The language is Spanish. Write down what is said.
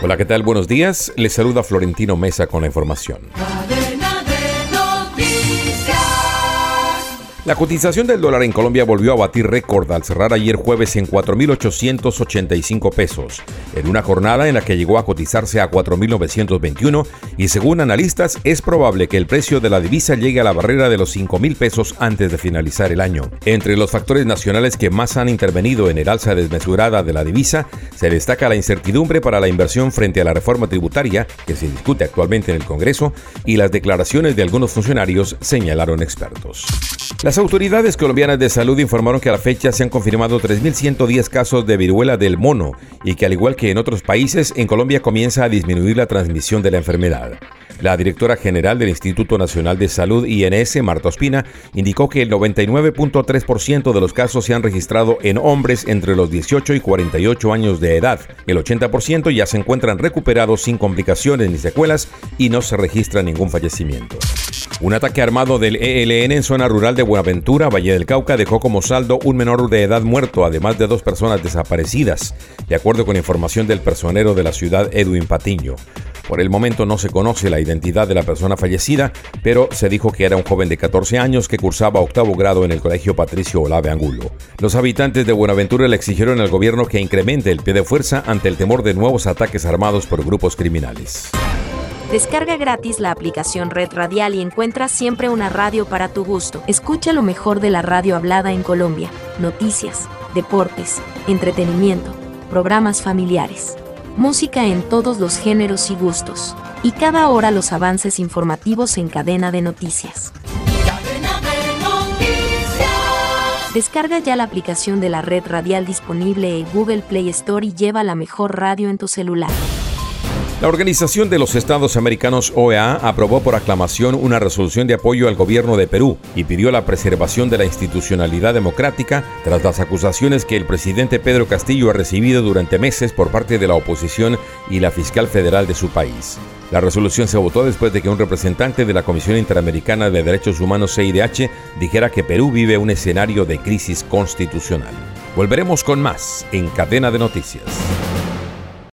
Hola, ¿qué tal? Buenos días. Les saluda Florentino Mesa con la información. La cotización del dólar en Colombia volvió a batir récord al cerrar ayer jueves en 4.885 pesos, en una jornada en la que llegó a cotizarse a 4.921 y según analistas es probable que el precio de la divisa llegue a la barrera de los 5.000 pesos antes de finalizar el año. Entre los factores nacionales que más han intervenido en el alza desmesurada de la divisa, se destaca la incertidumbre para la inversión frente a la reforma tributaria que se discute actualmente en el Congreso y las declaraciones de algunos funcionarios, señalaron expertos. Autoridades colombianas de salud informaron que a la fecha se han confirmado 3.110 casos de viruela del mono y que al igual que en otros países, en Colombia comienza a disminuir la transmisión de la enfermedad. La directora general del Instituto Nacional de Salud, INS, Marta Ospina, indicó que el 99.3% de los casos se han registrado en hombres entre los 18 y 48 años de edad. El 80% ya se encuentran recuperados sin complicaciones ni secuelas y no se registra ningún fallecimiento. Un ataque armado del ELN en zona rural de Buenaventura, Valle del Cauca, dejó como saldo un menor de edad muerto, además de dos personas desaparecidas, de acuerdo con información del personero de la ciudad Edwin Patiño. Por el momento no se conoce la identidad de la persona fallecida, pero se dijo que era un joven de 14 años que cursaba octavo grado en el colegio Patricio Olave Angulo. Los habitantes de Buenaventura le exigieron al gobierno que incremente el pie de fuerza ante el temor de nuevos ataques armados por grupos criminales. Descarga gratis la aplicación Red Radial y encuentra siempre una radio para tu gusto. Escucha lo mejor de la radio hablada en Colombia, noticias, deportes, entretenimiento, programas familiares, música en todos los géneros y gustos, y cada hora los avances informativos en cadena de noticias. Descarga ya la aplicación de la red radial disponible en Google Play Store y lleva la mejor radio en tu celular. La Organización de los Estados Americanos OEA aprobó por aclamación una resolución de apoyo al gobierno de Perú y pidió la preservación de la institucionalidad democrática tras las acusaciones que el presidente Pedro Castillo ha recibido durante meses por parte de la oposición y la fiscal federal de su país. La resolución se votó después de que un representante de la Comisión Interamericana de Derechos Humanos CIDH dijera que Perú vive un escenario de crisis constitucional. Volveremos con más en Cadena de Noticias.